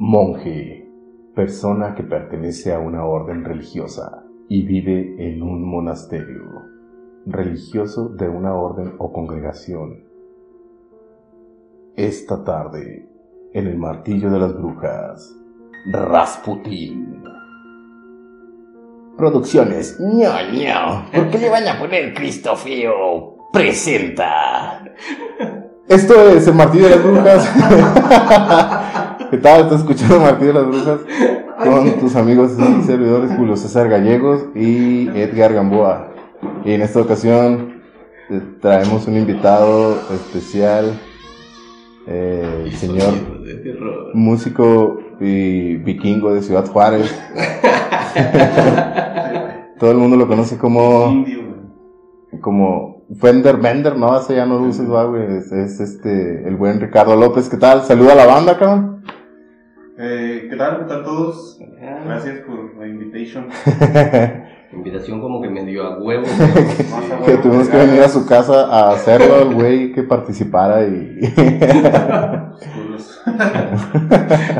Monje, persona que pertenece a una orden religiosa y vive en un monasterio, religioso de una orden o congregación. Esta tarde, en el martillo de las brujas, Rasputín. Producciones, ño, ño. ¿Por qué le van a poner Cristo feo? Presenta. Esto es el martillo de las brujas. ¿Qué tal? Estás escuchando Martillo de las Brujas con tus amigos y servidores Julio César Gallegos y Edgar Gamboa. Y en esta ocasión traemos un invitado especial, eh, el señor músico y vikingo de Ciudad Juárez. Todo el mundo lo conoce como como Fender Bender, no, ese ya no va, güey. Es, es, este, el buen Ricardo López, ¿qué tal? Saluda a la banda, cabrón. Eh, ¿Qué tal? ¿Qué tal todos? Gracias por la invitation. Invitación como que me dio a huevo. que tuvimos que venir a su casa a hacerlo, el güey que participara y.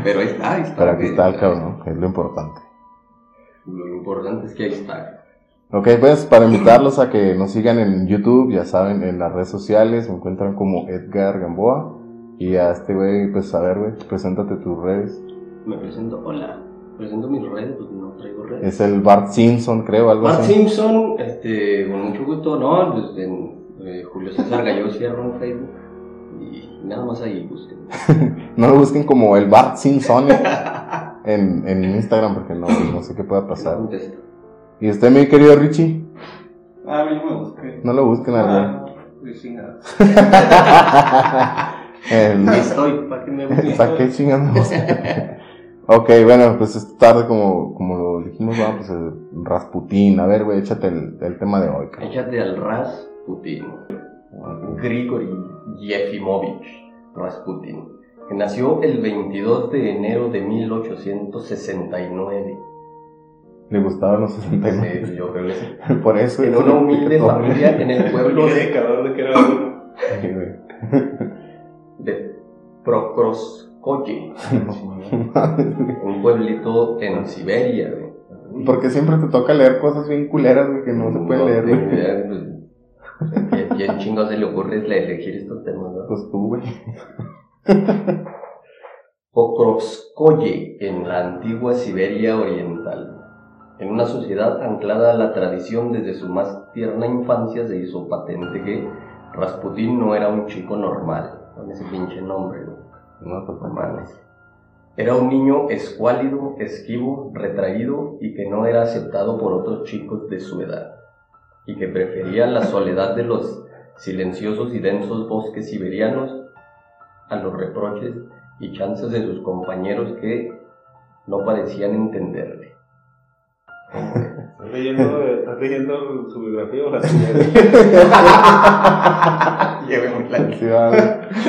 Pero ahí está, ahí está. Pero aquí está el cabrón, es lo importante. Lo importante es que ahí está. Ok, pues para invitarlos a que nos sigan en YouTube, ya saben, en las redes sociales, me encuentran como Edgar Gamboa. Y a este güey, pues a ver, güey, preséntate tus redes. Me presento, hola, presento mis redes, pues no traigo redes. Es el Bart Simpson, creo, algo Bart así. Simpson, este, con mucho gusto, no, pues en eh, Julio César Gallo cierro en Facebook. Y nada más ahí busquen. no lo busquen como el Bart Simpson en, en Instagram, porque no, no sé qué pueda pasar. ¿Y usted, mi querido Richie? Ah, a mí no me busqué. No lo busquen al güey. Ah, pues. El- Ahí estoy, para que me busquen. ¿Para qué chingamos? ok, bueno, pues esta tarde, como, como lo dijimos, vamos, pues el Rasputín. A ver, güey, échate el, el tema de hoy. cabrón. Échate al Rasputin. Grigory Yefimovich Rasputin, que nació el 22 de enero de 1869. Le gustaban los 69. Sí, yo creo que sí. Por eso. En una humilde familia en el pueblo Qué de, cabrón de que era Prokroskoye, un pueblito en Siberia. güey. Porque siempre te toca leer cosas bien culeras, güey, que no se pueden leer, güey. idea, pues, ¿qué- ¿Quién chingados se le ocurre elegir estos temas? no? Pues tú, güey. Pokrovskoye en la antigua Siberia oriental. En una sociedad anclada a la tradición desde su más tierna infancia se hizo patente que Rasputín no era un chico normal, con ese pinche nombre, ¿no? Era un niño escuálido, esquivo, retraído y que no era aceptado por otros chicos de su edad, y que prefería la soledad de los silenciosos y densos bosques siberianos a los reproches y chances de sus compañeros que no parecían entenderle. ¿Estás leyendo, estás leyendo su biografía o la tuya? Sí, va, güey.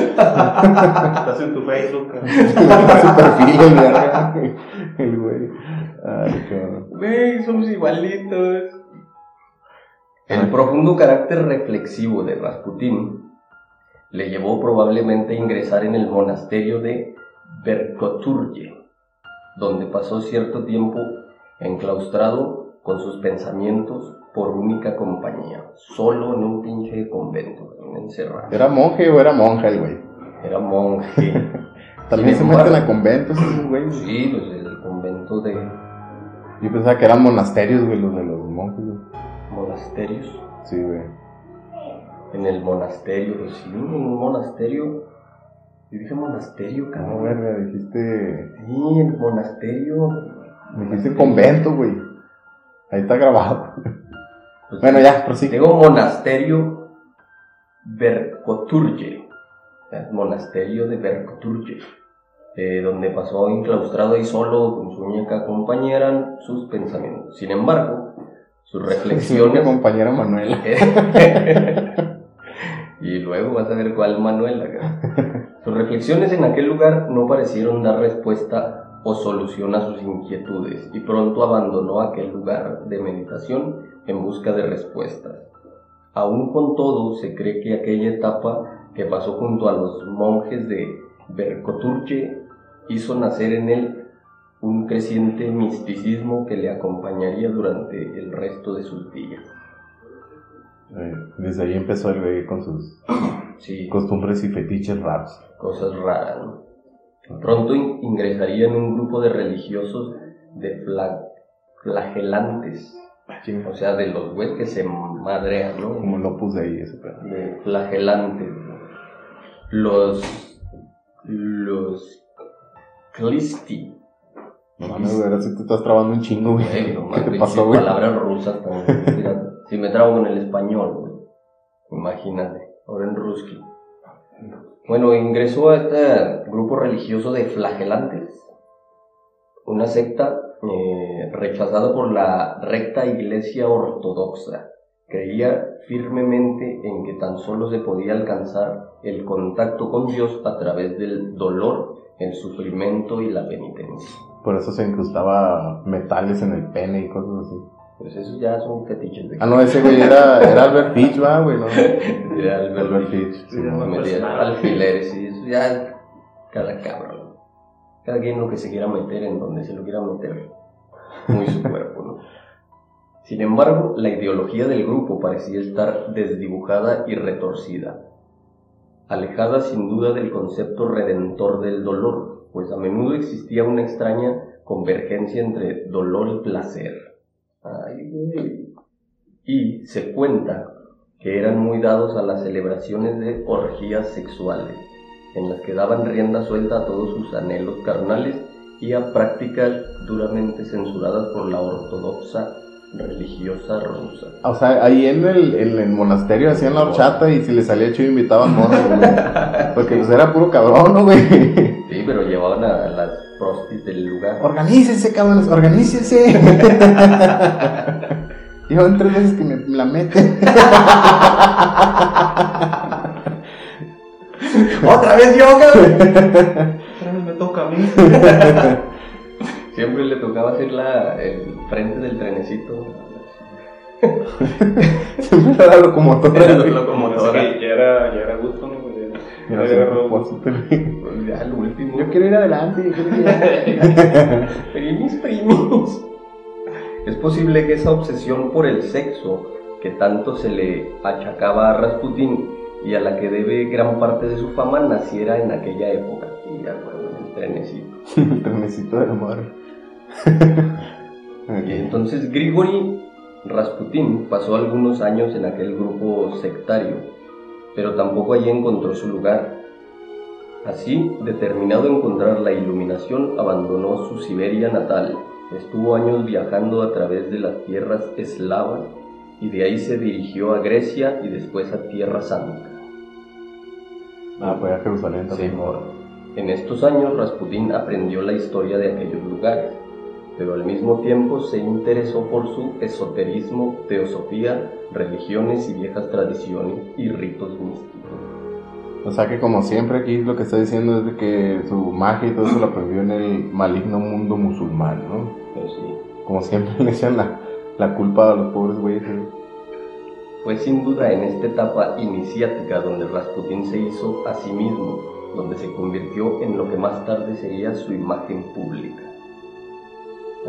Estás en tu Facebook. su perfil, el güey. El güey. Ay, cabrón. Güey, somos igualitos. El profundo carácter reflexivo de Rasputín le llevó probablemente a ingresar en el monasterio de Verkoturye, donde pasó cierto tiempo enclaustrado con sus pensamientos por única compañía, solo en un pinche convento, encerrado. ¿Era monje o era monja el güey? Era monje. También se Sin meten embargo- a conventos esos güeyes. Sí, pues el convento de Yo pensaba que eran monasterios, güey, los de los monjes, güey. monasterios. Sí, güey. En el monasterio, pues sí, en un monasterio. Yo dije monasterio, No, cabrón. verga, dijiste. Sí, el monasterio. Dijiste convento, güey. Ahí está grabado. Pues, Bueno, ya, prosigue. Digo monasterio Verkoturye. El monasterio de Verkoturye. eh, donde pasó enclaustrado y solo con su única compañera en sus pensamientos. Sin embargo, sus Sí, reflexiones. compañera Manuela. y luego vas a ver cuál Manuela. Sus reflexiones en aquel lugar no parecieron dar respuesta o solución a sus inquietudes y pronto abandonó aquel lugar de meditación en busca de respuestas. Aún con todo, se cree que aquella etapa que pasó junto a los monjes de Berkoturche hizo nacer en él un creciente misticismo que le acompañaría durante el resto de sus días. Eh, Desde ahí empezó el güey con sus Sí, costumbres y fetiches raros. cosas raras. ¿no? Pronto in- ingresaría en un grupo de religiosos de fla- flagelantes, o sea, de los güeyes que se madrean, ¿no? Como lo puse ahí ese pedo. de flagelantes. ¿no? Los. Los. Clisti. No mames, güey, ahora sí te estás trabando un chingo, güey. No ¿Qué te pasó, güey? palabras rusas también. Si me trago con el español, güey. Imagínate, ahora en ruski. Bueno, ingresó a este grupo religioso de flagelantes, una secta eh, rechazada por la recta iglesia ortodoxa. Creía firmemente en que tan solo se podía alcanzar el contacto con Dios a través del dolor, el sufrimiento y la penitencia. Por eso se incrustaba metales en el pene y cosas así. Pues esos ya son fetiches de Ah, no, ese güey era, era Albert Fish, va, güey, ¿no? Era Albert Albert. Fish, sí, no, pues, metía alfileres y eso ya cada cabrón. Cada quien lo que se quiera meter en donde se lo quiera meter. Muy su cuerpo, ¿no? Sin embargo, la ideología del grupo parecía estar desdibujada y retorcida, alejada sin duda del concepto redentor del dolor, pues a menudo existía una extraña convergencia entre dolor y placer. Ay, güey. Y se cuenta que eran muy dados a las celebraciones de orgías sexuales, en las que daban rienda suelta a todos sus anhelos carnales y a prácticas duramente censuradas por la ortodoxa religiosa rusa. O sea, ahí en el, en el monasterio hacían la horchata y si le salía chido invitaban morros, güey. Porque pues era puro cabrón, ¿no, güey? Sí, pero llevaban a las prostis del lugar. Organícense, cabrones, organícense. Llevan tres veces que me la meten. ¡Otra vez yo, cabrón! Otra vez me toca a mí. Siempre le tocaba hacer la, el frente del trenecito. Siempre era locomotora, Era locomotora. Que ya era, ya era gusto, ¿no? Pues, gusto. te- Ya el último. Yo quiero ir adelante, yo quiero ir adelante. Primis, primis. Es posible que esa obsesión por el sexo que tanto se le achacaba a Rasputín y a la que debe gran parte de su fama naciera en aquella época. Y ya, bueno, en el trenecito. El trenecito de la madre. Y entonces Grigori Rasputín pasó algunos años en aquel grupo sectario, pero tampoco allí encontró su lugar. Así, determinado a encontrar la iluminación, abandonó su Siberia natal. Estuvo años viajando a través de las tierras eslavas y de ahí se dirigió a Grecia y después a Tierra Santa. Ah, fue a Jerusalén también. En estos años Rasputín aprendió la historia de aquellos lugares, pero al mismo tiempo se interesó por su esoterismo, teosofía, religiones y viejas tradiciones y ritos místicos. O sea que como siempre aquí lo que está diciendo es de que su magia y todo eso lo aprendió en el maligno mundo musulmán, ¿no? Pero sí, Como siempre le echan la, la culpa a los pobres güeyes. ¿eh? fue sin duda en esta etapa iniciática donde Rasputín se hizo a sí mismo, donde se convirtió en lo que más tarde sería su imagen pública.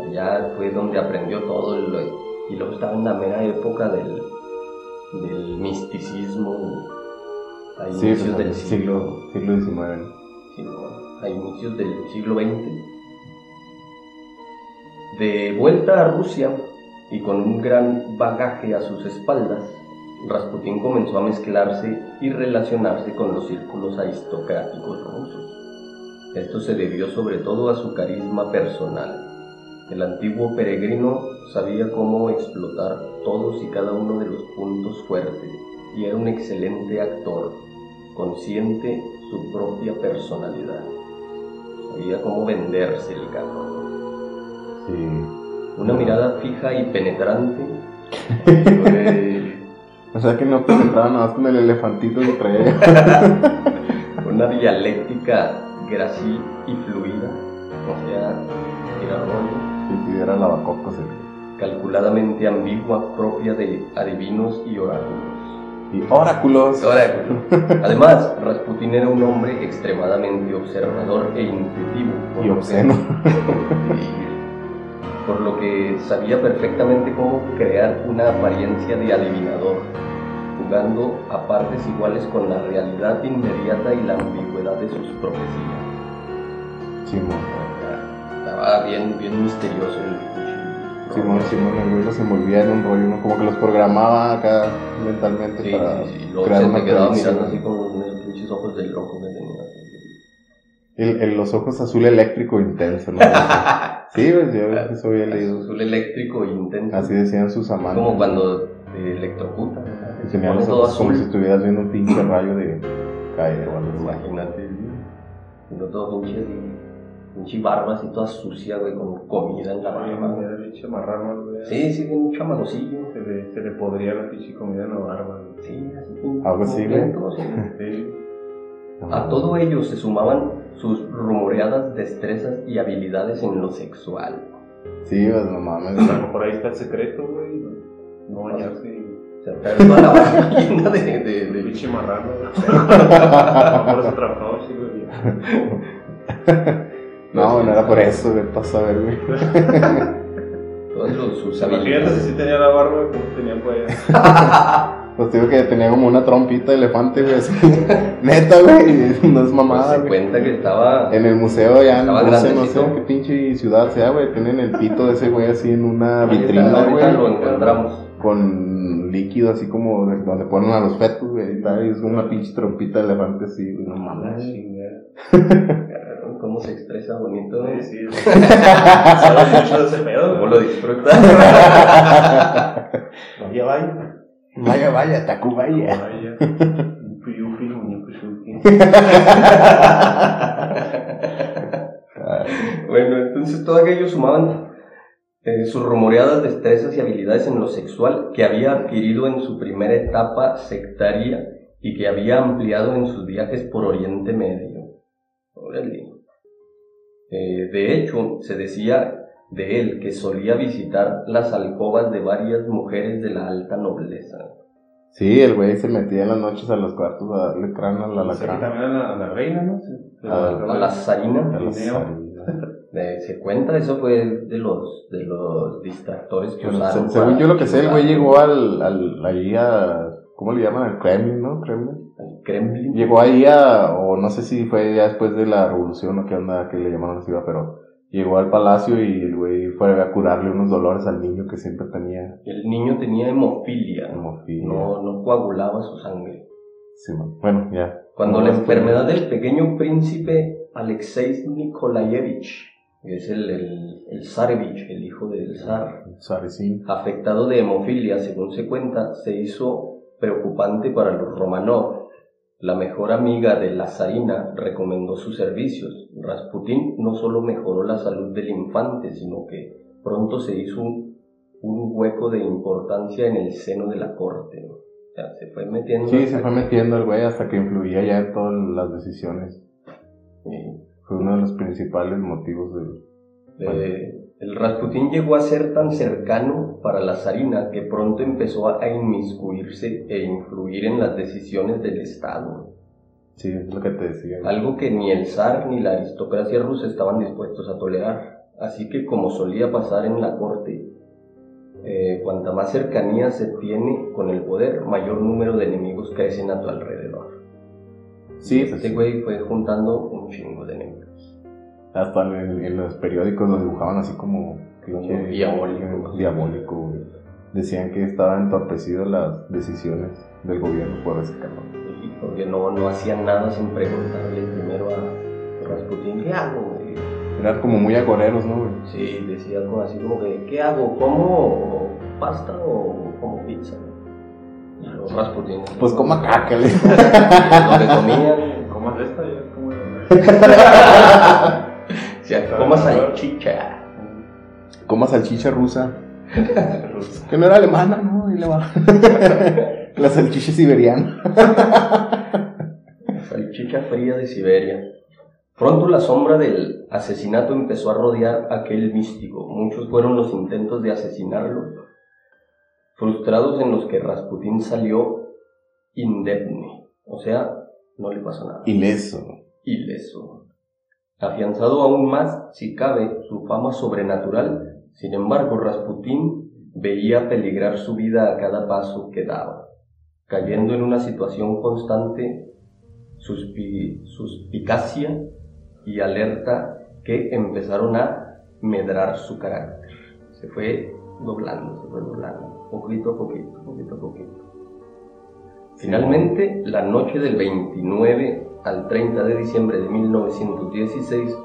Allá fue donde aprendió todo lo- y luego estaba en la mera época del, del misticismo a Sí, inicios pues, del el siglo, siglo, siglo XIX. a inicios del siglo XX. De vuelta a Rusia y con un gran bagaje a sus espaldas, Rasputín comenzó a mezclarse y relacionarse con los círculos aristocráticos rusos. Esto se debió sobre todo a su carisma personal. El antiguo peregrino sabía cómo explotar todos y cada uno de los puntos fuertes y era un excelente actor, consciente su propia personalidad. Sabía cómo venderse el cabrón. Sí. Una mirada fija y penetrante. O sea que no penetraba nada más con el elefantito que traía. una dialéctica grácil y fluida. O sea, era rollo. Y si era lavacocos el calculadamente ambigua propia de adivinos y oráculos. Y oráculos. Además, Rasputin era un hombre extremadamente observador e intuitivo. Y que- obsceno. por lo que sabía perfectamente cómo crear una apariencia de adivinador, jugando a partes iguales con la realidad inmediata y la ambigüedad de sus profecías. Simón. Estaba bien, bien misterioso el Simón, Simón, el güey los envolvía en un rollo, ¿no? Como que los programaba acá mentalmente Sí, para sí, sí, luego crear se una me quedaba predicción. mirando así con esos pinches ojos del loco que tenía. El, el- los ojos azul eléctrico intenso, ¿no? sí, pues yo eso había leído. Azul eléctrico intenso. Así decían sus amantes. Como cuando te electrocutan. ¿verdad? Que Se los todo ojos como si azul. estuvieras viendo un pinche rayo de caer o algo. Imagínate. Y no todo pinche así. Pinche barba así toda sucia, güey, con comida en la barba. Era pinche marrano, güey. Sí, sí, un chamagosillo. Se le, se le podría la pinche comida en la barba, güey. Sí, así. Algo así, güey. sí. Sí. A todo ello se sumaban sus rumoreadas destrezas y habilidades en lo sexual. Sí, pues no mames. A lo mejor ahí está el secreto, güey. No, bañarse O sea, toda la barba llena de, de, de pinche marrano, güey. Por eso trabajaba, sí, güey. No, no era por eso, güey, pasa a ver, güey. todas los- sus Imagínate si sí tenía la barba, como tenía pues. Pues digo que tenía como una trompita de elefante, güey, así. Neta, güey, no es Pues mamada, se güey. cuenta que estaba. En el museo ya, no sé, no sé en qué pinche ciudad sea, güey, tienen el pito de ese güey así en una Ahí está, vitrina, ahorita lo güey. encontramos. Con líquido así como de donde ponen a los fetos, güey, y tal, y es como una pinche trompita de elefante así, güey, no Ah, mames. chingada. ¿Cómo se expresa bonito? Sí, sí. Sabes mucho de ese pedo, ¿Cómo lo disfruta? Vaya, vaya. Vaya, vaya, Tacubaya. Vaya. Muñeco, yupi. bueno, entonces todo aquello sumaban eh, sus rumoreadas destrezas y habilidades en lo sexual que había adquirido en su primera etapa sectaria y que había ampliado en sus viajes por Oriente Medio. Órale. Eh, de hecho, se decía de él que solía visitar las alcobas de varias mujeres de la alta nobleza. Sí, el güey se metía en las noches a los cuartos a darle cráneo a la Sí, lacrana. también a la, a la reina, ¿no? Sí. A- A la zarina. A las Linneo. salidas. Eh, se cuenta, eso fue de los, de los distractores que Bueno, usaron. se- según yo lo que sé, el güey llegó al, al, ahí a, ¿cómo le llaman? Al Kremlin, ¿no? Kremlin. al Kremlin. Llegó ahí a, o no sé si fue ya después de la revolución o qué onda que le llamaron así, va, pero llegó al palacio y el güey fue a curarle unos dolores al niño que siempre tenía El niño tenía hemofilia, hemofilia. no, no coagulaba su sangre. Sí, man. bueno, ya. Cuando No, la enfermedad del pequeño príncipe Alexei Nikolayevich, que es el, el, el zarevich, el hijo del zar, Sarecín. afectado de hemofilia, según se cuenta, se hizo preocupante para los Romanov. La mejor amiga de la zarina recomendó sus servicios. Rasputín no solo mejoró la salud del infante, sino que pronto se hizo un, un hueco de importancia en el seno de la corte. O sea, se fue metiendo. Sí, se fue metiendo el güey hasta que influía ya en todas las decisiones. Fue uno de los principales motivos de... Eh, el Rasputín llegó a ser tan cercano para la zarina que pronto empezó a inmiscuirse e influir en las decisiones del Estado. Sí, es lo que te decía. algo que ni el zar ni la aristocracia rusa estaban dispuestos a tolerar. Así que como solía pasar en la corte, eh, cuanta más cercanía se tiene con el poder, mayor número de enemigos crecen a tu alrededor. Sí, pues Este sí. güey fue juntando un chingo. Hasta en, en los periódicos lo dibujaban así como... Como diabólico. Diabólico, güey. Decían que estaban entorpecidas las decisiones del gobierno por ese cabrón. Y porque no, no hacían nada sin preguntarle primero a Rasputín, ¿qué hago? güey?". Eran como muy agoreros, ¿no, güey? Sí, decía algo así como que, ¿qué hago? ¿Como pasta o como pizza? Y los Rasputín. Pues coma caca, le- Lo que comían, ¿Cómo es esta? Ya, ¿cómo sea, coma salchicha. Coma salchicha rusa. Que no era alemana, ¿no? Va. La salchicha siberiana. Salchicha fría de Siberia. Pronto la sombra del asesinato empezó a rodear a aquel místico. Muchos fueron los intentos de asesinarlo, frustrados en los que Rasputín salió indemne, o sea, no le pasó nada. Ileso. Ileso. Afianzado aún más, si cabe, su fama sobrenatural, sin embargo, Rasputín veía peligrar su vida a cada paso que daba, cayendo en una situación constante suspi- suspicacia y alerta que empezaron a medrar su carácter. Se fue doblando, se fue doblando, poquito a poquito, poquito a poquito. Finalmente, la noche del 29 al 30 de diciembre de 1916,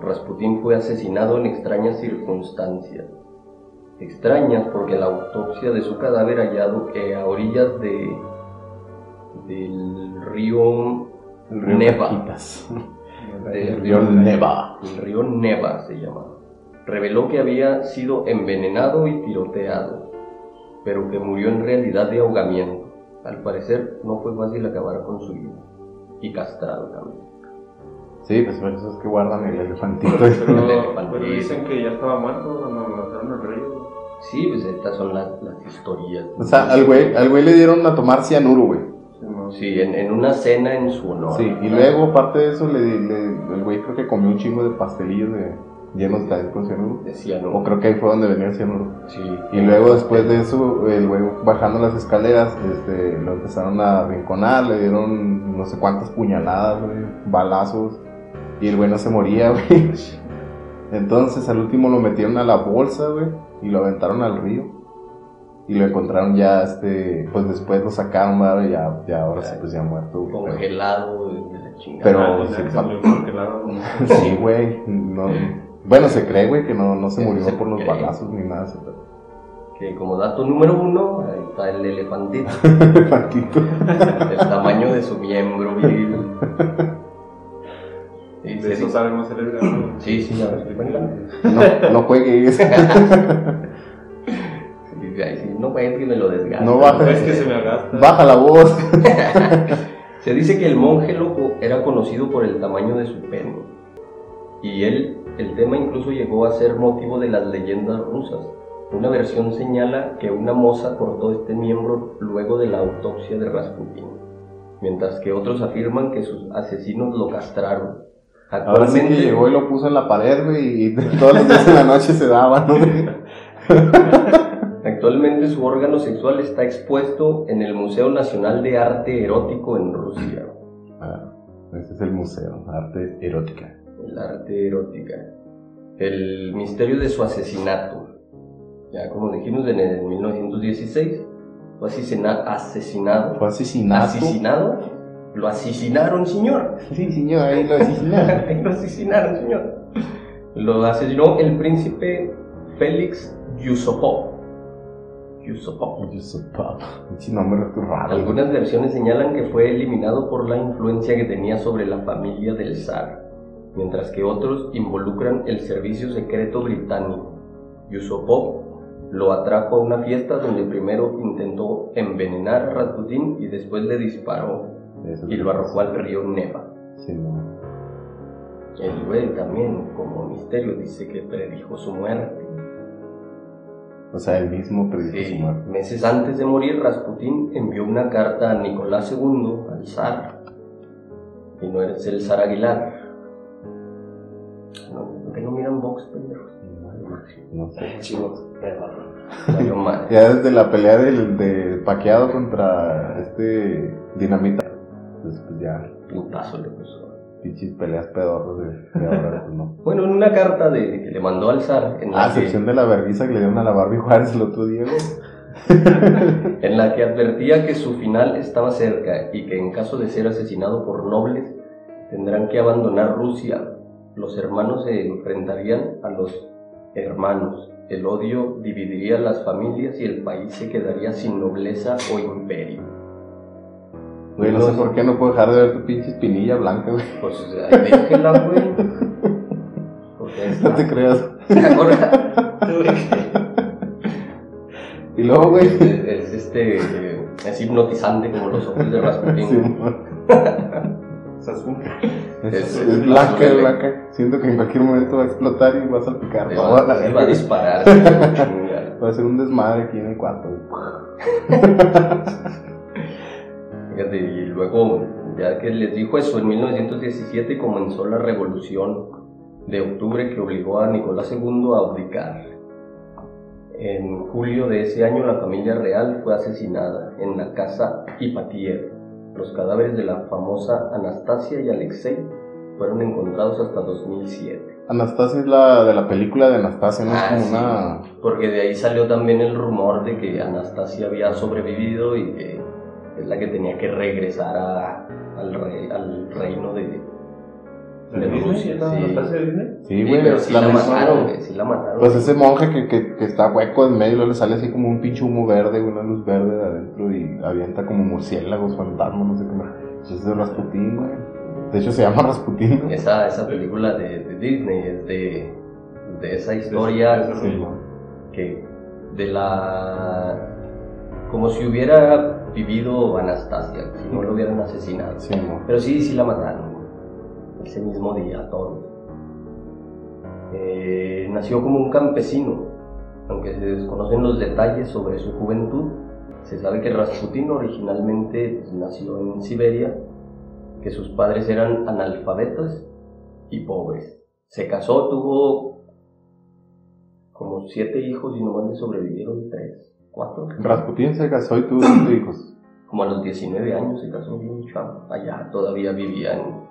Rasputín fue asesinado en extrañas circunstancias. Extrañas porque la autopsia de su cadáver hallado eh, a orillas de, del río El río Neva. El río Neva. el río Neva se llama, reveló que había sido envenenado y tiroteado, pero que murió en realidad de ahogamiento. Al parecer no fue fácil acabar con su vida. Y castrado también. Sí, pues por eso es que guardan el elefantito. Pero, El elefantito. pero dicen que ya estaba muerto cuando lo lanzaron al río. Sí, pues estas son las, las historias. o sea, al güey, al güey le dieron a tomar cianuro, güey. Sí, en, en una cena en su honor. Sí, y luego, aparte de eso, le, le- el güey creo que comió un chingo de pastelillos de, llenos de con cianuro. Decía, O no. creo que ahí fue donde venía el cianuro. Sí. Y luego después de eso, el güey bajando las escaleras, este, lo empezaron a rinconar, le dieron no sé cuántas puñaladas, güey, balazos, y el güey no se moría, güey. Entonces al último lo metieron a la bolsa, güey, y lo aventaron al río. Y lo encontraron ya, este, pues después lo sacaron, güey, y ya, ya ahora sí, pues ya muerto, güey. Pero- Congelado de la chingada. Pero- Ah, congelado. Sí, güey, no, bueno, se cree, güey, que no, no se Sí, murió se por los cree. balazos ni nada. se- Que como dato número uno, ahí está el elefantito. Elefantito. el tamaño de su miembro viril. Sí, De se eso dice- sabemos el gato. sí, sí, a ver. No, no juegues. Sí, sí, no puede que me lo desgaste. No baja. Es que se me agasta. Baja la voz. Se dice que el monje loco era conocido por el tamaño de su pene. Y él, el tema incluso llegó a ser motivo de las leyendas rusas. Una versión señala que una moza cortó este miembro luego de la autopsia de Rasputin, mientras que otros afirman que sus asesinos lo castraron. Ahora sí que llegó y lo puso en la pared, güey, y todos los días en la noche se daba, ¿no? Actualmente su órgano sexual está expuesto en el Museo Nacional de Arte Erótico en Rusia. Ah, ese es el museo, arte erótica. El arte erótica. El misterio de su asesinato. Ya como dijimos en el 1916, fue asesina- asesinado. Fue asesinato. ¿Asesinado? Lo asesinaron, señor. Sí, señor, ahí lo asesinaron. Ahí lo asesinaron, señor. Lo asesinó el príncipe Félix Yusupov. Yusupov. Yusupov. Pinche nombre raro. güey. Algunas versiones señalan que fue eliminado por la influencia que tenía sobre la familia del zar, mientras que otros involucran el servicio secreto británico. Yusupov lo atrajo a una fiesta donde primero intentó envenenar a Rasputin y después le disparó Eso y lo arrojó al río Neva. Sí, no. El güey también, como misterio, dice que predijo su muerte. O sea, el mismo predijo Sí, su muerte. meses antes de morir, Rasputín envió una carta a Nicolás II, al zar. Y no eres el zar Aguilar. No, ¿por qué no miran Vox, pendejos? No sé. Chivos, Valió madre. Ya desde la pelea del de paqueado contra este dinamita, pues, pues ya, Putazo le puso. pinches peleas pedorros de, de ahora, pues no. Bueno, en una carta de, que le mandó al zar, en la, Ah, que, sección de la vergüenza que le dieron a la Barbie Juárez el otro día, en la que advertía que su final estaba cerca y que en caso de ser asesinado por nobles, tendrán que abandonar Rusia. Los hermanos se enfrentarían a los hermanos. El odio dividiría las familias y el país se quedaría sin nobleza o imperio. Güey, no sé por qué no puedo dejar de ver tu pinche espinilla blanca, güey. Pues, o sea, déjela, güey. Porque es No te creas. Ahora, Y luego, güey. es, es este, eh, es hipnotizante como los ojos de Rasputin. Sí, Es azul. es, Es- es blanca, azul, es blanca. Siento que en cualquier momento va a explotar y va a salpicar. Le todo va, a la verga. va a disparar. Va a ser un desmadre aquí en el cuarto. Fíjate, y luego, ya que les dijo eso, en 1917 comenzó la revolución de octubre que obligó a Nicolás II a abdicar. En julio de ese año la familia real fue asesinada en la casa Ipatiev. Los cadáveres de la famosa Anastasia y Alexei fueron encontrados hasta 2007. Anastasia es la de la película de Anastasia, ¿no? Ah, es sí. como una. Porque de ahí salió también el rumor de que Anastasia había sobrevivido y que es la que tenía que regresar a- al, rey- al reino de, ¿De? Rusia. ¿Es la Sí. Anastasia Sí, Sí, güey. pero sí la mataron, güey. sí la mataron. Pues ese monje que, que, que está hueco en medio, luego le sale así como un pinche humo verde, una luz verde de adentro y avienta como murciélagos, fantasmas, no sé qué más. Es de Rasputín, güey. De hecho se llama Rasputín. Esa, esa película de, de Disney es de, de esa historia de esa- Sí, que de la como si hubiera vivido Anastasia, si no lo hubieran asesinado. Sí. Pero sí, sí la mataron. Ese mismo día, todos. Eh, nació como un campesino, aunque se desconocen los detalles sobre su juventud. Se sabe que Rasputin originalmente pues, nació en Siberia, que sus padres eran analfabetas y pobres. Se casó, tuvo como siete hijos y nomás le sobrevivieron tres, cuatro. Rasputín se casó y tuvo cinco hijos. Como a los 19 años se casó bien chavo. Allá todavía vivía en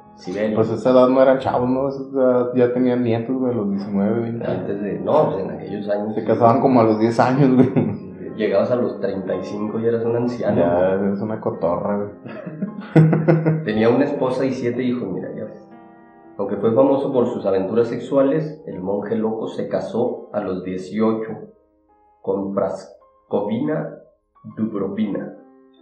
Pues a esa edad no eran chavos, ¿no? Edad ya tenían nietos, güey, a los 19, 20. Antes de. No, pues en aquellos años. Se casaban como a los 10 años, güey. Llegabas a los 35 y eras un anciano. Ya, es una cotorra, güey. Tenía una esposa y siete hijos, mira, ya ves. Aunque fue famoso por sus aventuras sexuales, el monje loco se casó a los 18 con Praskovina Dubrovina.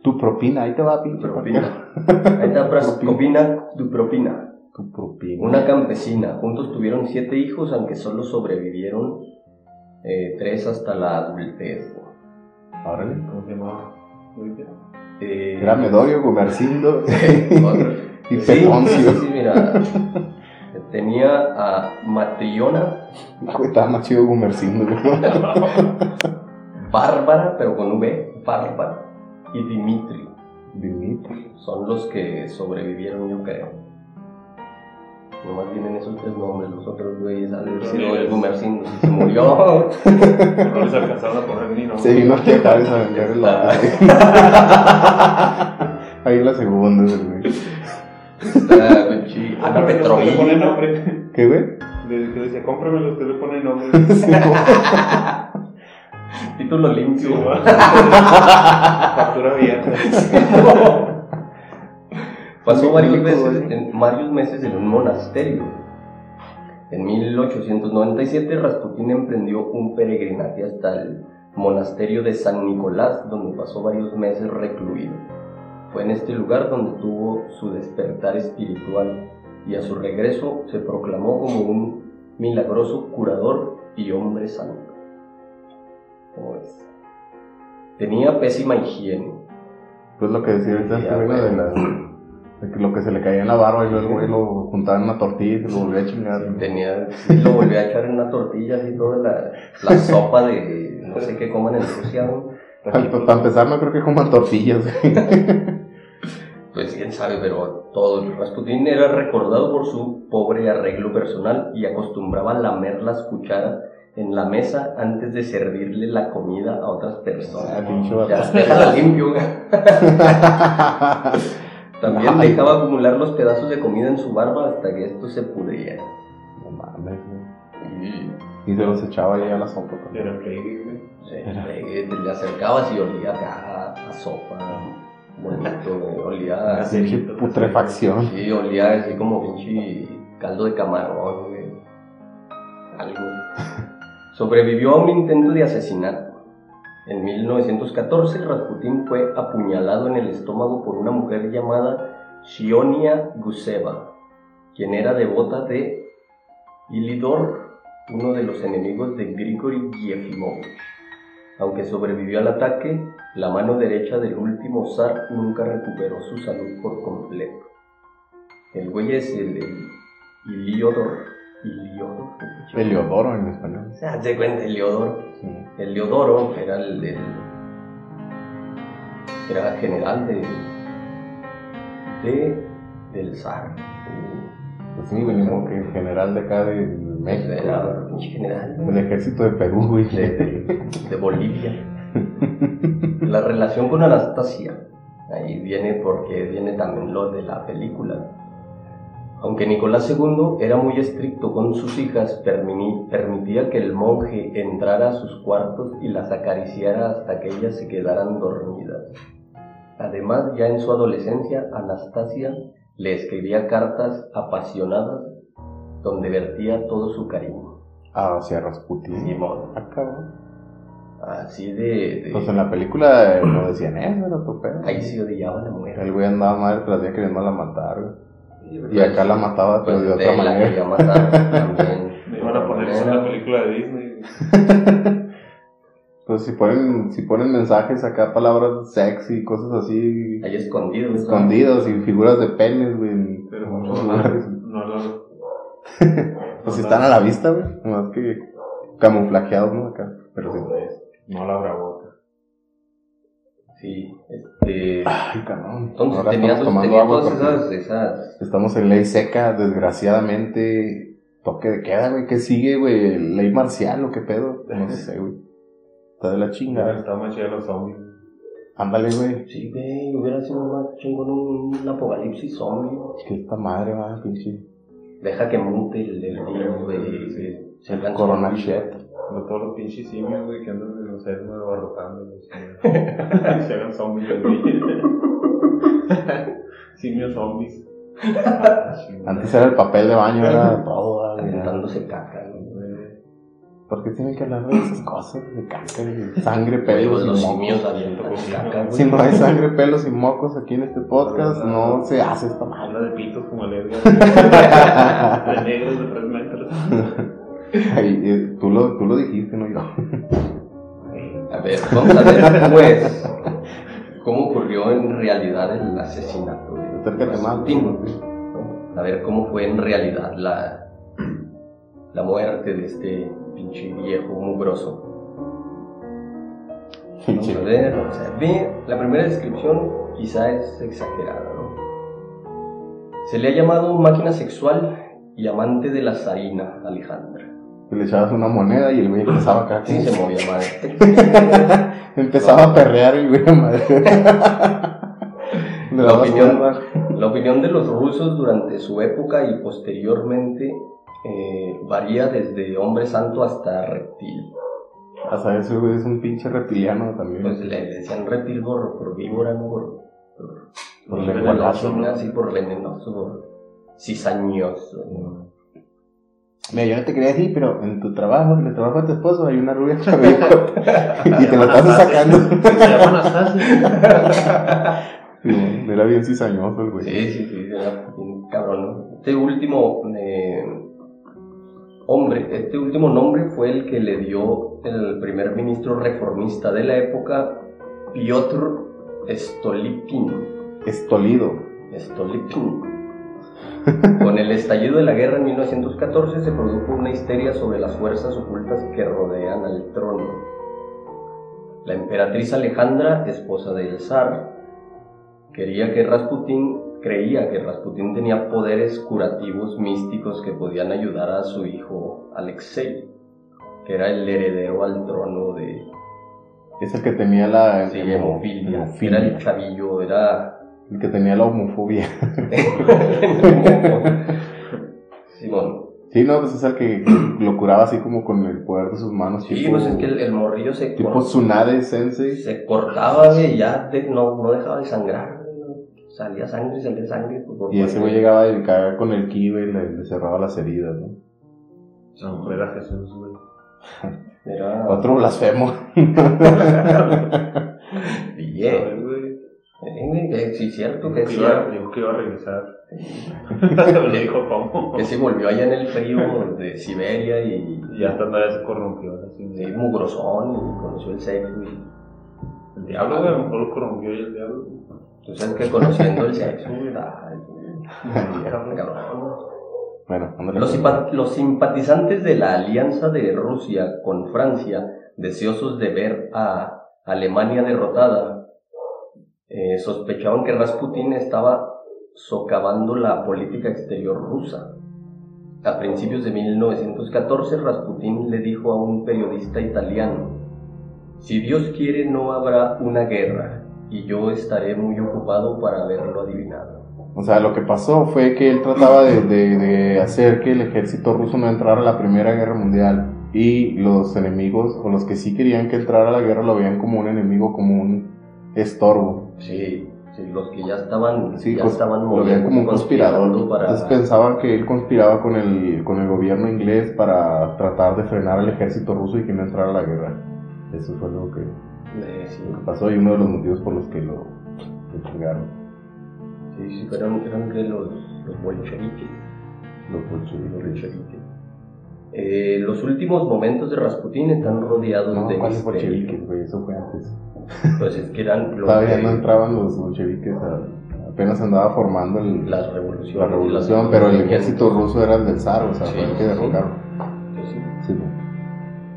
Tu propina, ahí te va, pinche. Dubrovina. Ahí está Praskovina Dubrovina. Tu propina. Una campesina. Juntos tuvieron siete hijos, aunque solo sobrevivieron eh, tres hasta la adultez. Órale. ¿Cómo se llamaba? Eh, Era Medorio, Gumercindo y Sí, Petoncio. sí, sí, mira. Tenía a Matriona Estaba más chido Gumercindo. Bárbara, pero con V, Bárbara, y Dimitri. Dimitri. Son los que sobrevivieron, yo creo. Nomás tienen esos tres nombres, los otros güeyes han haber sido el Gumercindo, si se murió. No les alcanzaron a poner ni nombre. Se vino a Tejares a vender el Ah. Ahí la segunda, güey. Está, pinche Ana nombre. ¿Qué, güey? Le- Que decía, cómprame los que le ponen nombre. Título limpio. Sí, va. Factura abierta. Pasó varios meses, en, varios meses en un monasterio. En 1897 Rasputín emprendió un peregrinaje hasta el monasterio de San Nicolás, donde pasó varios meses recluido. Fue en este lugar donde tuvo su despertar espiritual y a su regreso se proclamó como un milagroso curador y hombre santo. Tenía pésima higiene. Pues lo que decía ahorita este de, la, de que lo que se le caía en la barba y luego güey lo juntaba en una tortilla y se lo volvía a chingar. Tenía, sí, lo volví a echar en una tortilla así toda la, la sopa de no sé qué coman en Rusia. ¿no? Para, para empezar, no creo que coman tortillas. Pues quién sabe, pero todo. Rasputín era recordado por su pobre arreglo personal y acostumbraba a lamer las cucharas en la mesa antes de servirle la comida a otras Ah, personas. pinche vato. Ya, déjala limpio. güey. También Ay. dejaba acumular los pedazos de comida en su barba hasta que esto se pudriera. No mames, güey. Y Y se los echaba ahí a la sopa. también. Era Play, güey. Sí, le, le acercabas y olía acá a sopa, bonito, güey, olía, Así. Putrefacción. sí, olía así como pinche caldo de camarón, güey, algo. Sobrevivió a un intento de asesinato. En 1914, Rasputín fue apuñalado en el estómago por una mujer llamada Shionia Guseva, quien era devota de Ilidor, uno de los enemigos de Grigory Yefimovich. Aunque sobrevivió al ataque, la mano derecha del último zar nunca recuperó su salud por completo. El güey es el, el Iliodor. Heliodoro en español. Se hace cuenta, Heliodoro. Sí. Heliodoro era el, el- era general de, de, del zar. Pues sí, venimos que general de acá de México. Era general Del ejército de Perú, güey. de, de Bolivia. La relación con Anastasia, ahí viene porque viene también lo de la película. Aunque Nicolás II era muy estricto con sus hijas, permitía que el monje entrara a sus cuartos y las acariciara hasta que ellas se quedaran dormidas. Además, ya en su adolescencia, Anastasia le escribía cartas apasionadas donde vertía todo su cariño. Ah, hacia Rasputin. Simón, cabrón. así de... de- Pues en la película eh, no decían eso, era tu pedo. Ahí sí odiaba a la mujer. El güey andaba madre tras día queriéndola matar, güey. Y acá la mataba, pero Pues de de otra la manera. quería matar también. Me iban a poner eso en la película de Disney. Pues si ponen, si ponen mensajes acá, palabras sexy, cosas así, Ahí escondido. ¿no? escondidos y figuras de penes, güey. Pero muchos no, lugares. no lo. Pues están a la vista, güey. Más que camuflajeados, ¿no? Acá. Pero sí. No la grabó. Sí, este... Ay, cabrón. Entonces Ahora estamos tomando agua todas esas, esas... estamos en ley seca, desgraciadamente. Toque de queda, güey. ¿Qué sigue, güey? ¿Ley marcial o qué pedo? No sé, güey. Está de la chingada. Está más chida los zombies. Ándale, güey. Sí, güey, hubiera sido más chingón un, un apocalipsis zombie. Que esta madre va, pinche. Deja que mute el, el virus, güey. Se, se Corona shit. No todos los pinches simios, güey, que andan en los cerros abarrotando. güey, Se se hagan zombies, güey. Simios zombies. Antes era el papel de baño, era todo, güey. Aventándose caca. ¿Por qué tienen que hablar de esas cosas? De caca, de sangre, pelos y los mocos. Si no hay sangre, pelos y mocos aquí en este podcast, no se hace esta madre. Habla de pitos como el Edgar. de negros de 3 metros. Ay, eh, tú, lo, tú lo dijiste, no yo. Ver, vamos a ver, pues, cómo ocurrió en realidad el asesinato de. Rasputín. A ver cómo fue en realidad la, la muerte de este pinche viejo mugroso. Vamos a ver, vamos a ver. La primera descripción quizá es exagerada, ¿no? Se le ha llamado máquina sexual y amante de la zarina, Alejandra. Le echabas una moneda y el güey empezaba acá. Sí, se movía madre. empezaba a perrear el güey, madre. La opinión- cuerda. La opinión de los rusos durante su época y posteriormente eh, varía desde hombre santo hasta reptil. Hasta eso, güey, es un pinche reptiliano también. Pues le, decían reptil por, por víbora, ¿no? Por, por, Por por venenoso, ¿no? Así por venenoso, por cizañoso. ¿no? Mira, yo no te quería decir, pero en tu trabajo, en el trabajo de tu esposo, hay una rubia chavita y te lo estás sacando. Se llama Anastasia. Era bien cizañoso el güey. Sí, sí, sí, era un cabrón. Este último eh, hombre, este último nombre fue el que le dio el primer ministro reformista de la época, Piotr Stolypin. Estolido. Stolypin. Con el estallido de la guerra en 1914 se produjo una histeria sobre las fuerzas ocultas que rodean al trono. La emperatriz Alejandra, esposa del zar, quería que Rasputín creía que Rasputín tenía poderes curativos místicos que podían ayudar a su hijo Alexei, que era el heredero al trono de Es el que tenía la sí, hemo- hemofilia. hemofilia. Era el chavillo, era El que tenía la homofobia. Simón. Sí, no, pues es el que lo curaba así como con el poder de sus manos. Sí, tipo, pues es que el, el morrillo se, Tipo cor- Tsunade Sensei. se cortaba, güey, y ya de- no, no dejaba de sangrar. Salía sangre, salía sangre. pues, por Y ese güey llegaba y caía con el kibe y le, le cerraba las heridas, ¿no? No, era Jesús, güey. Era... Otro blasfemo. Bien. Güey, que Sí, cierto que sí. Dijo que iba a regresar. Le dijo cómo. Que se volvió allá en el frío de Siberia y, Y ya hasta nada se corrompió. Así, y mugrosón y conoció el sexo. Y, El diablo, güey, a lo mejor lo corrompió y el diablo. tú sabes que conociendo el sexo. Bueno. Los, los simpatizantes de la alianza de Rusia con Francia, deseosos de ver a Alemania derrotada, eh, sospechaban que Rasputín estaba socavando la política exterior rusa. A principios de 1914, Rasputín le dijo a un periodista italiano, si Dios quiere no habrá una guerra y yo estaré muy ocupado para haberlo adivinado. O sea, lo que pasó fue que él trataba de, de, de hacer que el ejército ruso no entrara a la Primera Guerra Mundial y los enemigos o los que sí querían que entrara a la guerra lo veían como un enemigo, como un estorbo. Sí, sí, los que ya estaban, Sí, ya cons- estaban lo veían como un conspirador. para... Entonces pensaban que él conspiraba con el, con el gobierno inglés para tratar de frenar al ejército ruso y que no entrara a la guerra. Eso fue lo que, Eh, sí, lo que pasó y uno de los motivos por los que lo, chingaron sí, sí, fueron, eran de los, los bolcheviques. los bolcheviques. Eh, los últimos momentos de Rasputín están rodeados No, de ¿cuáles misterio. bolcheviques, güey? Eso fue antes. Pues es que eran los Todavía de no entraban los bolcheviques, a- apenas andaba formando el- las revoluciones. la revolución, las- pero el ejército ruso era el del zar, o sea, Sí, fue el que sí. derrocaron. Pues sí.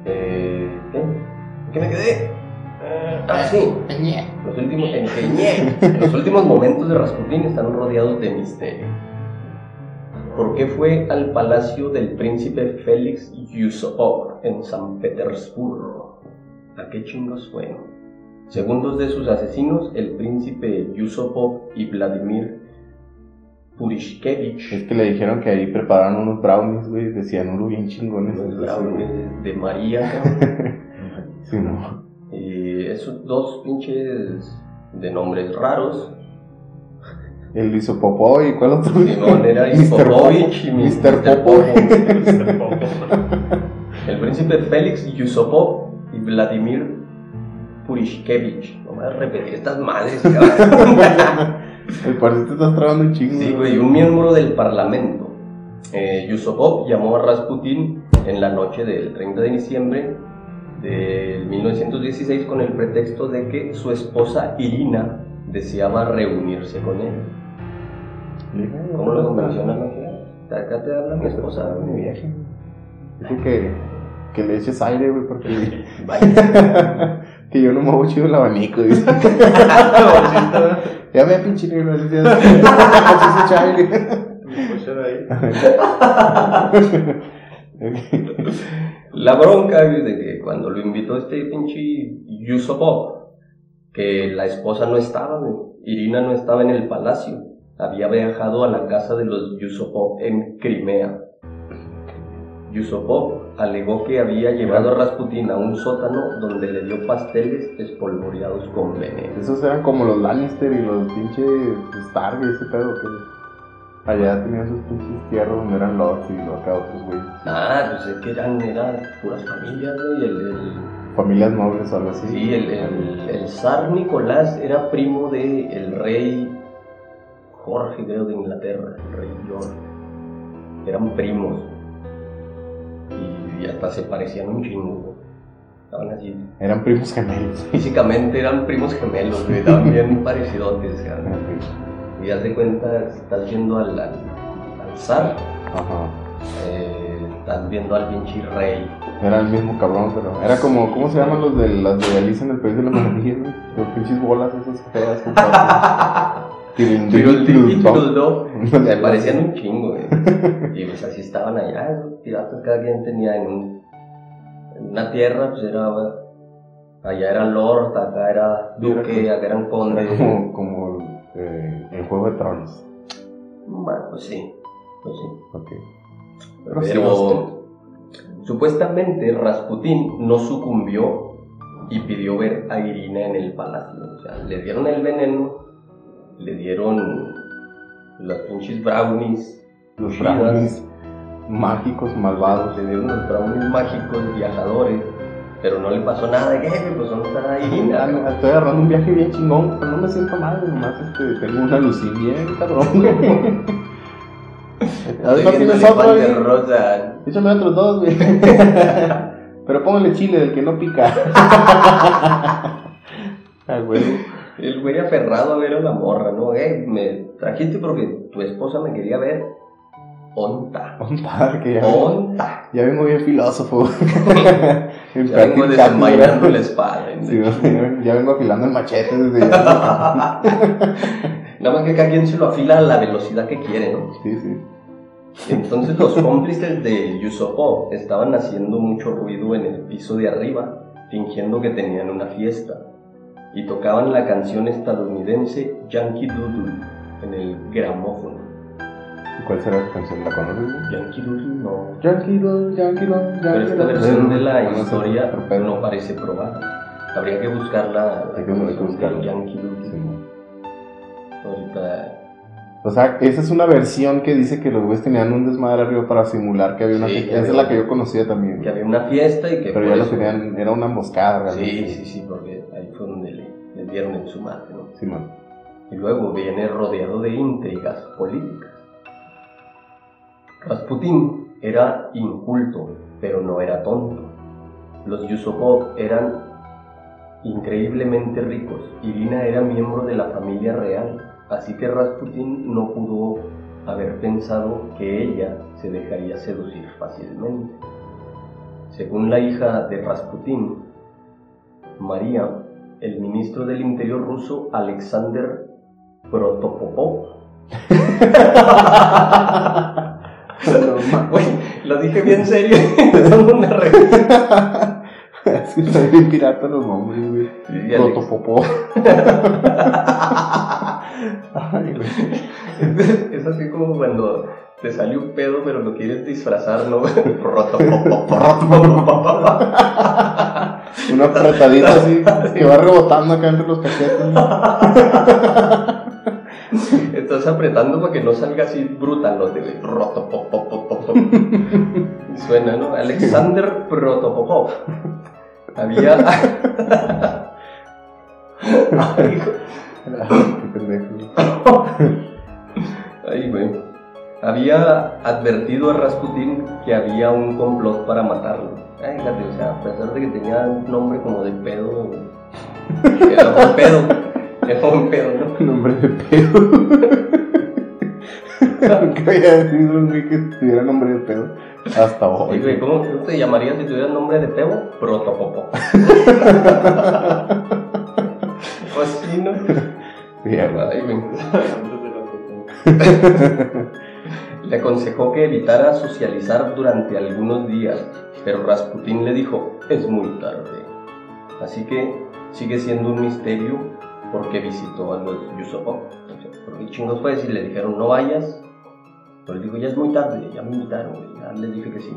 Eh, ¿Qué? ¿En qué me quedé? Ah, sí. Los últimos, en. Los últimos momentos de Rasputín están rodeados de misterio. ¿Por qué fue al palacio del príncipe Félix Yusupov en San Petersburgo? ¿A qué chingos fue? Según dos de sus asesinos, el príncipe Yusupov y Vladimir Purishkevich, Es que le dijeron que ahí prepararon unos brownies, güey, de cianuro bien chingones. los brownies de María, cabrón. Sí, no. Y esos dos pinches de nombres raros. El Isopopó y cuál otro. Simón era Mr. Ispopovich y Mr. Popo. El príncipe Félix Yusupov y Vladimir Purishkevich. No me voy a repetir estas madres, cabrón. El parece te estás trabando un chingo. Sí, güey, un miembro del parlamento. Eh, Yusupov llamó a Rasputin en la noche del 30 de diciembre de 1916 con el pretexto de que su esposa Irina deseaba reunirse con él. ¿Cómo lo convencionan acá? Te habla mi esposa, mi viaje. Dice que, que le eches aire, güey, porque. Vaya. que yo no me muevo chido el abanico. dice. ya ve, pinche negro, le decías. "Eches echa aire. Pues era ahí. La bronca güey, de que cuando lo invitó este pinche Yusupov, que la esposa no estaba, Irina no estaba en el palacio, había viajado a la casa de los Yusupov en Crimea. Yusupov alegó que había llevado a Rasputin a un sótano donde le dio pasteles espolvoreados con veneno. Esos eran como los Lannister y los pinches Stark y ese pedo que. Allá tenían sus pinches tierras donde eran lords y lo acá otros güeyes. Ah, pues es que eran, eran puras familias, güey, el- el, Familias nobles o algo así. Sí, el, el, el zar Nicolás era primo del el rey Jorge, creo, de Inglaterra, el rey George. Eran primos. Y, y hasta se parecían un chingo. Estaban así. Eran primos gemelos. Físicamente eran primos gemelos, güey, estaban bien parecidotes. cabrón. Y haz de cuenta, estás viendo al, al, al zar, Ajá. eh, estás viendo al pinche rey. Era el mismo cabrón, pero era como, ¿cómo se llaman los de las de Alicia en el País de las Maravillas, güey? Los pinches bolas esas feas patas. Tiroldi y Tom. Tiroldó, se parecían un chingo, güey. Y pues así estaban allá, esos piratas, cada quien tenía en, un- en una tierra, pues era, allá era lord, acá era duque, acá eran Era conde. como, como eh, en Juego de Tronos. Bueno, pues sí, pues sí. Ok. Pero, Pero supuestamente Rasputín no sucumbió y pidió ver a Irina en el palacio. O sea, le dieron el veneno, le dieron los pinches brownies, Los chidas, brownies mágicos, malvados. le dieron los brownies mágicos, viajadores, pero no le pasó nada. ¿Qué? Pues ¿dónde está Irina? Ah, Estoy agarrando un viaje bien chingón, pero no me siento mal, nomás este, tengo una lucín bien cabrón. A ver, Estoy ¿no viendo tienes otro elefante ahí? rosa. Échame otros dos, güey. Pero póngale chile del que no pica. Ah, güey. El güey aferrado a ver a la morra, ¿no? Eh, me trajiste porque tu esposa me quería ver. Onta. Onta, que ya, Onta. ya vengo bien filósofo. Ya vengo desenvainando la espada. Sí, ya vengo afilando el machete desde. Nada más que cada quien se lo afila a la velocidad que quiere, ¿no? Sí, sí. Entonces los cómplices de Yusupov estaban haciendo mucho ruido en el piso de arriba, fingiendo que tenían una fiesta, y tocaban la canción estadounidense Yankee Doodle en el gramófono. ¿Y ¿Cuál será la canción? ¿La conoces? Yankee Doodle no. Yankee Doodle, Yankee Doodle, Pero Yankee esta Doodle. versión de la historia pero- no parece probada. Habría que buscar la, la Hay que- buscarla. Yankee Doodle. Sí. Ahorita O sea, esa es una versión que dice que los güeyes tenían un desmadre arriba para simular que había una Sí, fiesta. Esa es la que yo conocía también. que había una fiesta y que Pero ya lo tenían, era una emboscada realmente. Sí, sí, sí, porque en su madre, ¿no? Sí. Y luego viene rodeado de intrigas políticas. Rasputín era inculto, pero no era tonto. Los Yusupov eran increíblemente ricos. Irina era miembro de la familia real, así que Rasputín no pudo haber pensado que ella se dejaría seducir fácilmente. Según la hija de Rasputín, María, el ministro del Interior ruso Alexander Protopopov. Güey, lo dije bien serio. Dando una revista. es que está bien pirata los nombres, güey. Protopopó. Ay, güey. Es así como cuando te sale un pedo, pero lo quieres disfrazar, ¿no? Protopopov. Una apretadita así que va rebotando acá entre los cachetes. Estás apretando para que no salga así brutal, ¿no? De rotopopopopop. Y suena, ¿no? Alexander Protopopov. Había. Ay. Ay, güey. Había advertido a Rasputin que había un complot para matarlo. Ay, fíjate, o sea, a pesar de que tenía un nombre como de pedo. Era buen pedo. Era buen pedo, ¿no? Nombre de pedo. Nunca había un güey que tuviera nombre de pedo. Hasta hoy. Oye, güey, ¿cómo te llamarías si tuvieras nombre de pebo? Protopopo. pues sí, ¿no? Sí. Ay, foto. Le aconsejó que evitara socializar durante algunos días, pero Rasputín le dijo, es muy tarde. Así que sigue siendo un misterio por qué visitó a los sea, ¿Por qué chingos fue si le dijeron no vayas? Pero él dijo, ya es muy tarde, ya me invitaron, ya les dije que sí.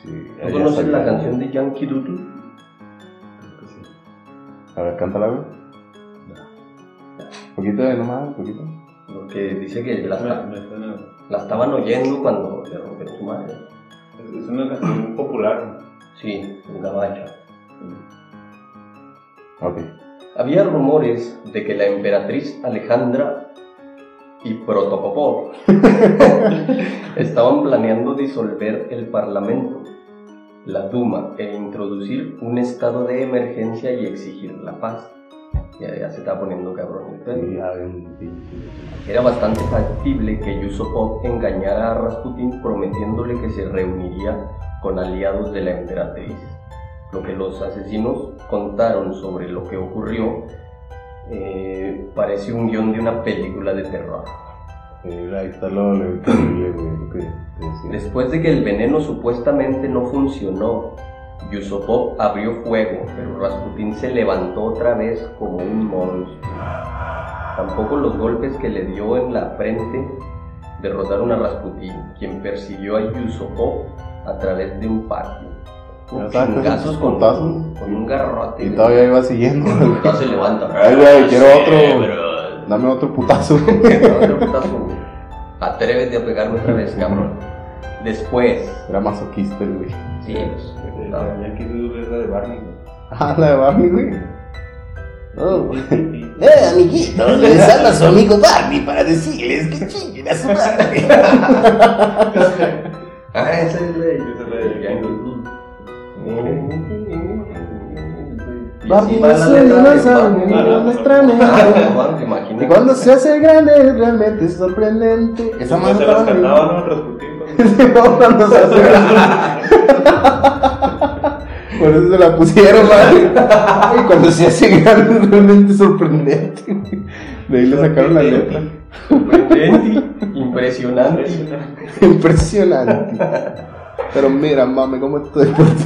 Sí, ¿Tú conoces la canción de Yankee Doodle? A ver, cántala, güey. Un poquito de nomás, un poquito. Porque dice que la, Me- me suena- la estaban oyendo cuando le rompieron su madre. Es una canción popular. Sí, en gabacha. Ok. Había rumores de que la emperatriz Alejandra y Protopopov estaban planeando disolver el parlamento, la Duma, e introducir un estado de emergencia y exigir la paz. Ya, ya se está poniendo cabrón. Era bastante factible que Yusupov engañara a Rasputin prometiéndole que se reuniría con aliados de la emperatriz. Lo que los asesinos contaron sobre lo que ocurrió eh, parece un guion de una película de terror. Después de que el veneno supuestamente no funcionó, Yusupov abrió fuego, pero Rasputin se levantó otra vez como un monstruo. Tampoco los golpes que le dio en la frente derrotaron a Rasputin, quien persiguió a Yusupov a través de un patio. Chingazos con, putazos. con un garrote. Y todavía iba siguiendo. Todavía se levanta. Ay, güey, quiero otro. Dame otro putazo. Otro putazo. Atrévete a pegarme otra vez, cabrón. Después, Era masoquista el güey. sí, pues, La Yankee Doodle es la de Barney. ¿no? Ah, la de Barney, güey. Oh, Eh, amiguitos, les habla su amigo Barney para decirles que chinguen a su madre. Ah, esa es la de Esa es la de Yankee Barney es de. Y cuando se hace grande, realmente es sorprendente. Esa No madre se las estaba en- cantaba, ¿no? Rasputin. No, cuando se hace. Por eso se la pusieron, madre. Y cuando se hace grande, realmente sorprendente. De ahí le sacaron la letra. Sorprendente, impresionante. Impresionante. Pero mira, mame, cómo estoy por ti.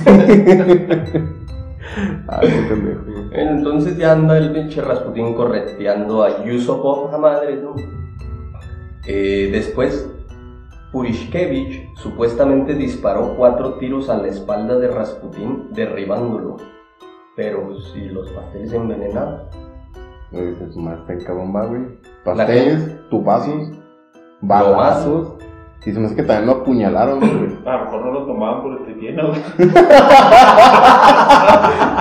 Ay, qué pendejo. Entonces ya anda el pinche Rasputín correteando a Yusupov a madre, ¿no? Eh, después, Purishkevich supuestamente disparó cuatro tiros a la espalda de Rasputín, derribándolo. Pero pues, si los pasteles envenenados. Dices, más está en cabrón, va, güey. Pasteles, tubazos, balazos. Y se me hace que también lo apuñalaron, güey. A lo mejor no lo tomaban por este lleno, güey.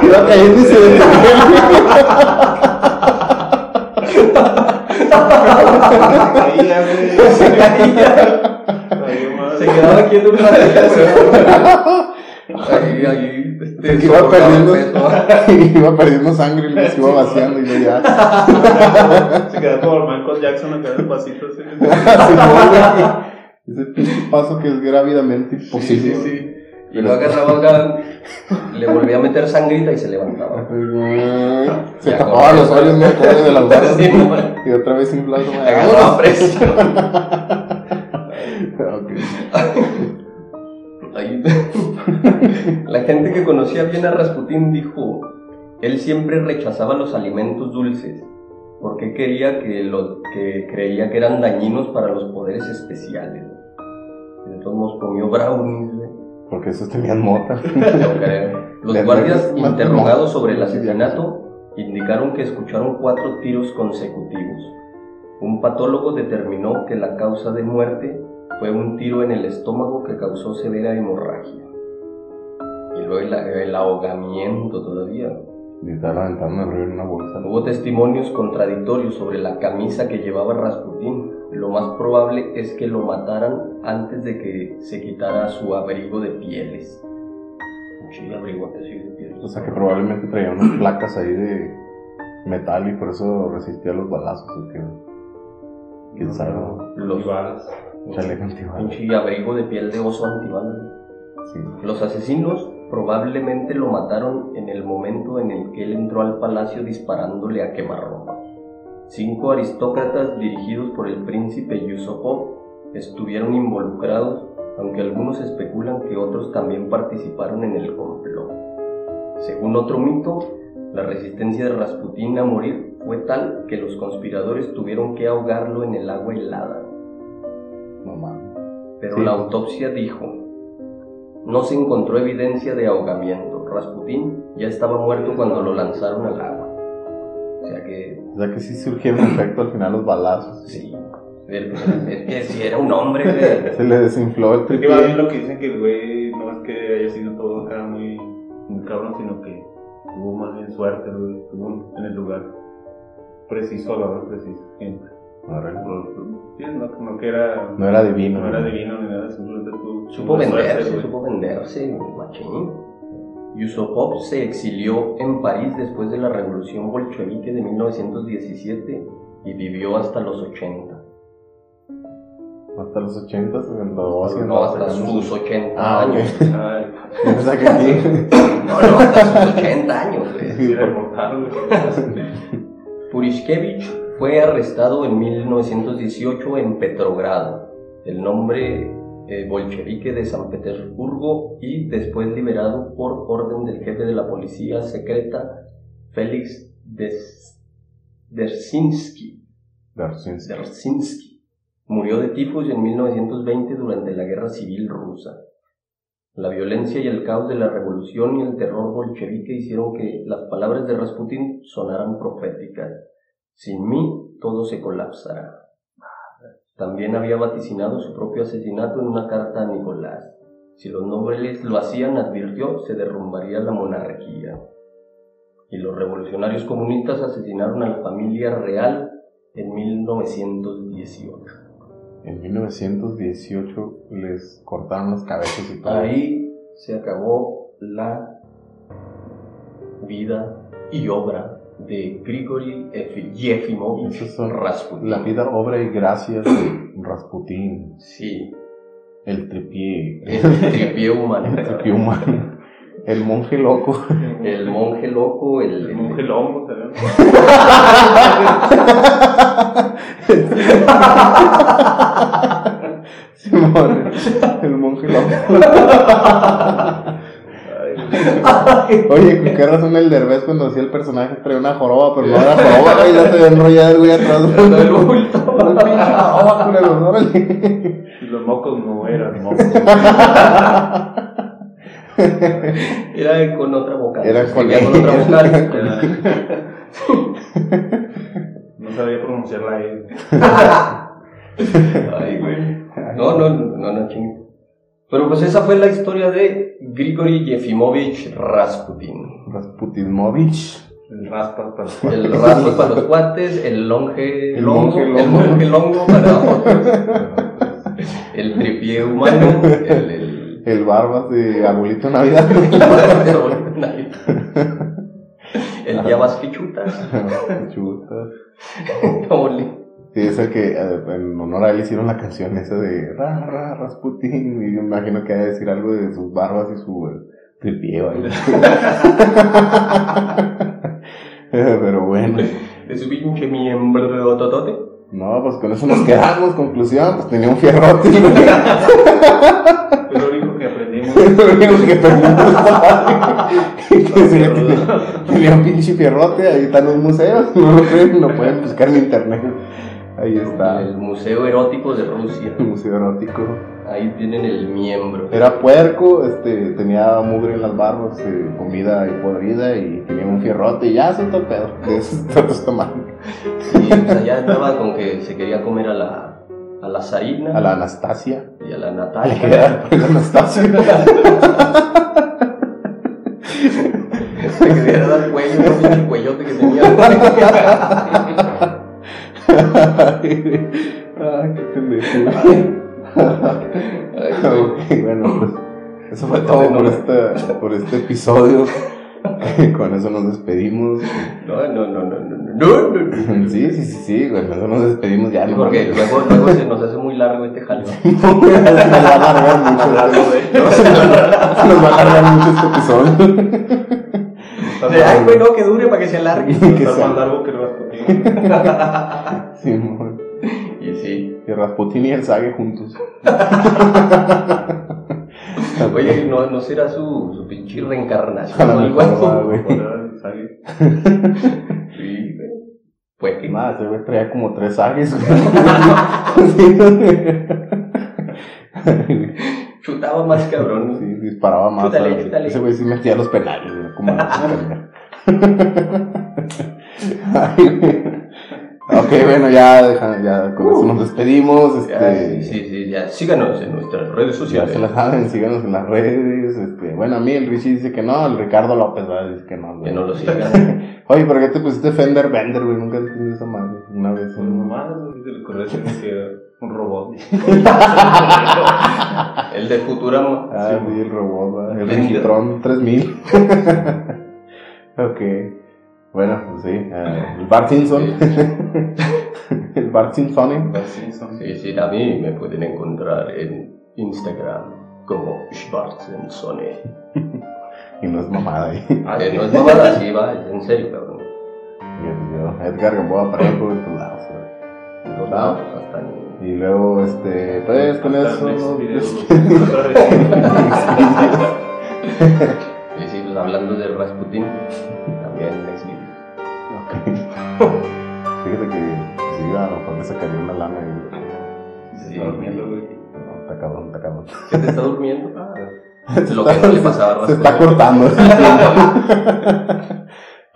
Iba cayendo y se Caía, güey. Se caía, madre. se quedaba aquí en un. Ahí, ahí, este, Que iba perdiendo, iba perdiendo sangre y se iba vaciando y ya. Se quedó como el Michael Jackson acá despacito. así. Ese pinche paso que es grávidamente Sí, imposible. sí, sí. Y lo agarraba acá, le volvía a meter sangrita y se levantaba. Se tapaba los ojos, ¿no? De las. Sí, man. Y otra vez inflado. güey. Agarraba presión. La gente que conocía bien a Rasputín dijo, él siempre rechazaba los alimentos dulces porque quería que los que creía que eran dañinos para los poderes especiales. De todos modos comió brownies, güey. Porque esos tenían mota. Los guardias interrogados sobre el asesinato indicaron que escucharon cuatro tiros consecutivos. Un patólogo determinó que la causa de muerte fue un tiro en el estómago que causó severa hemorragia. Y luego el, el ahogamiento todavía. Y estaba aventando en una bolsa. Hubo testimonios contradictorios sobre la camisa que llevaba Rasputín. Lo más probable es que lo mataran antes de que se quitara su abrigo de pieles. Sí, abrigo de pieles. O sea que probablemente traía unas placas ahí de metal y por eso resistía los balazos. ¿o qué? ¿Quién sabe? Los Y balas. Chaleco antibalas. pinche abrigo de piel de oso antibalas. Sí. Los asesinos probablemente lo mataron en el momento en el que él entró al palacio disparándole a quemarropa. Cinco aristócratas dirigidos por el príncipe Yusupov estuvieron involucrados, aunque algunos especulan que otros también participaron en el complot. Según otro mito, la resistencia de Rasputín a morir fue tal que los conspiradores tuvieron que ahogarlo en el agua helada. No mames. Pero Sí. la autopsia dijo, no se encontró evidencia de ahogamiento. Rasputín ya estaba muerto cuando lo lanzaron al agua. O sea que, O sea que sí surgieron efecto al final los balazos. sí, él- es que si era un hombre, güey. Se le desinfló el Es que va bien tripié. lo que dicen que el güey no es que haya sido todo acá muy, muy cabrón, sino que tuvo más bien suerte, güey. Estuvo en el lugar preciso a la hora precisa. siempre. Sí, no, no que era, No era divino. no era divino ni nada, simplemente tuvo Supo suerte, venderse, güey. supo venderse, machín. Yusupov se exilió en París después de la revolución bolchevique de 1917 y vivió hasta los 80. Hasta los 80 se vendó haciendo No, hasta sus 80 Ah, años. Ay, O sea que sí. No, no, hasta sus 80 años. güey. sí. Purishkevich fue arrestado en 1918 en Petrogrado, el nombre eh, bolchevique de San Petersburgo, y después liberado por orden del jefe de la policía secreta, Félix. Darsinski. Dersinsky. Murió de tifus en 1920 durante la Guerra Civil Rusa. La violencia y el caos de la revolución y el terror bolchevique hicieron que las palabras de Rasputin sonaran proféticas. Sin mí todo se colapsará. También había vaticinado su propio asesinato en una carta a Nicolás. Si los nobles lo hacían, advirtió, se derrumbaría la monarquía. Y los revolucionarios comunistas asesinaron a la familia real en 1918. En 1918 les cortaron las cabezas y todo. Ahí se acabó la vida y obra de Grigori Efi- Yefimovich Esos son Rasputin. La vida, obra y gracias de Rasputín. Sí, El tripié. el tripié humano. El tripié humano. El monje loco. El monje loco, el, El monje lomo, ¿sabes? Simón, el monje loco. Oye, ¿con qué razón el derbez cuando hacía el personaje traía una joroba, pero no era joroba, güey, ya se ve enrollado el güey atrás. el bulto. Los mocos no eran mocos. Era con otra vocal. Era con otra vocal. No sabía pronunciar la E. Ay, güey. No, no, no, no, chingue. Pero pues esa fue la historia de Grigory Yefimovich Rasputin. Rasputinmovich. El raspas para los El raspo para los cuates, el longe El longo, monje el longo. monje longo para otros, el tripié humano, el, el, El barbas de abuelito Navidad. el llamas que chutas, Chutas. Sí, es el que eh, en honor a él hicieron la canción esa de Ra, Ra, Rasputin. Y yo me imagino que ha de decir algo de sus barbas y su eh, tripié. Pero bueno. de su pinche miembro totote. No, pues con eso nos quedamos. Conclusión, pues tenía un fierrote. Es lo único que aprendimos. Es lo único que aprendimos. Tenía un pinche fierrote. Ahí están los museos. No lo creen, lo pueden buscar en internet. Ahí está. El Museo Erótico de Rusia. El museo erótico. Ahí tienen el miembro. Era puerco, este, tenía mugre en las barbas, eh, comida y podrida y tenía un fierrote y ya soltó el pedo. Es. Y pues allá estaba con que se quería comer a la, a la zarina A la Anastasia. y a la A Natalia. era la Anastasia. Se quería dar cuello, un pinche cuellote que tenía. Ay, qué pendejo. Ok, bueno, pues eso fue todo por este, por este episodio. Con eso nos despedimos. No, no, no, no, no, no, no, no. Sí, sí, sí, sí, con eso nos despedimos ya. Sí, no porque luego, luego se nos hace muy largo este jaleo. Nos va a alargar mucho. Nos va a alargar mucho este episodio. De, Ay, güey, no, que dure para que se alargue. Que Está más largo que el Rasputin. Simón. Y sí. Y Rasputin y el Sage juntos. Oye, ¿no, no será su, su pinche reencarnación o algo así? güey. Sí, güey. Pues que. Nada, ese güey traía como tres Sages. Chutaba más cabrón. Sí, disparaba más. Chútale, chútale. Ese güey sí metía los penales, güey, como. Ok, bueno, ya, deja- ya con eso nos despedimos. Ya, Este, sí, sí, sí, ya. Síganos en nuestras redes Ya sociales. se la saben, síganos en las redes. Este, bueno, a mí el Richie dice que no, el Ricardo López ¿verdad? dice que no. Que güey. no lo sigan. Oye, ¿por qué te pusiste Fender Bender, güey? Nunca entendí esa madre. Una vez. Pues un- nomás, se le ocurrió que un robot. El de Futurama. Ah, sí, el robot, ¿verdad? el Bender. Rigitron 3000. ok. Bueno, pues sí. eh, el Bart Simpson. el Bart Simpson. Sí, sí, a mí me pueden encontrar en Instagram como Schwarzensone. Y no es mamada ahí. Eh, no es mamada, sí, va, es en serio, cabrón. Y yo, Edgar Gamboa Parejo en todos lados, güey. En todos lados, hasta. Y luego, este, pues con eso. video. este, Otra vez. Sí, pues hablando de Rasputin, también next video. Ok. Fíjate que si iba a lo mejor me sacaría una lana y. Sí. Está durmiendo, güey. No, está cabrón, está cabrón. ¿Qué te está durmiendo? Ah, lo que no le pasaba a Se Rasputin. está cortando.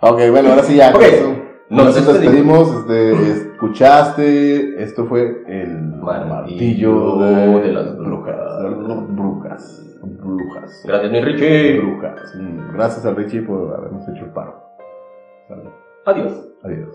ok, bueno, ahora sí ya. con Ok, eso nos despedimos. Este, escuchaste. Esto fue el Martillo martillo de las brujas. de las brujas. Brujas. Gracias, mi Richie. Brujas. Mm, Gracias a Richie por habernos hecho el paro. Adiós. Adiós.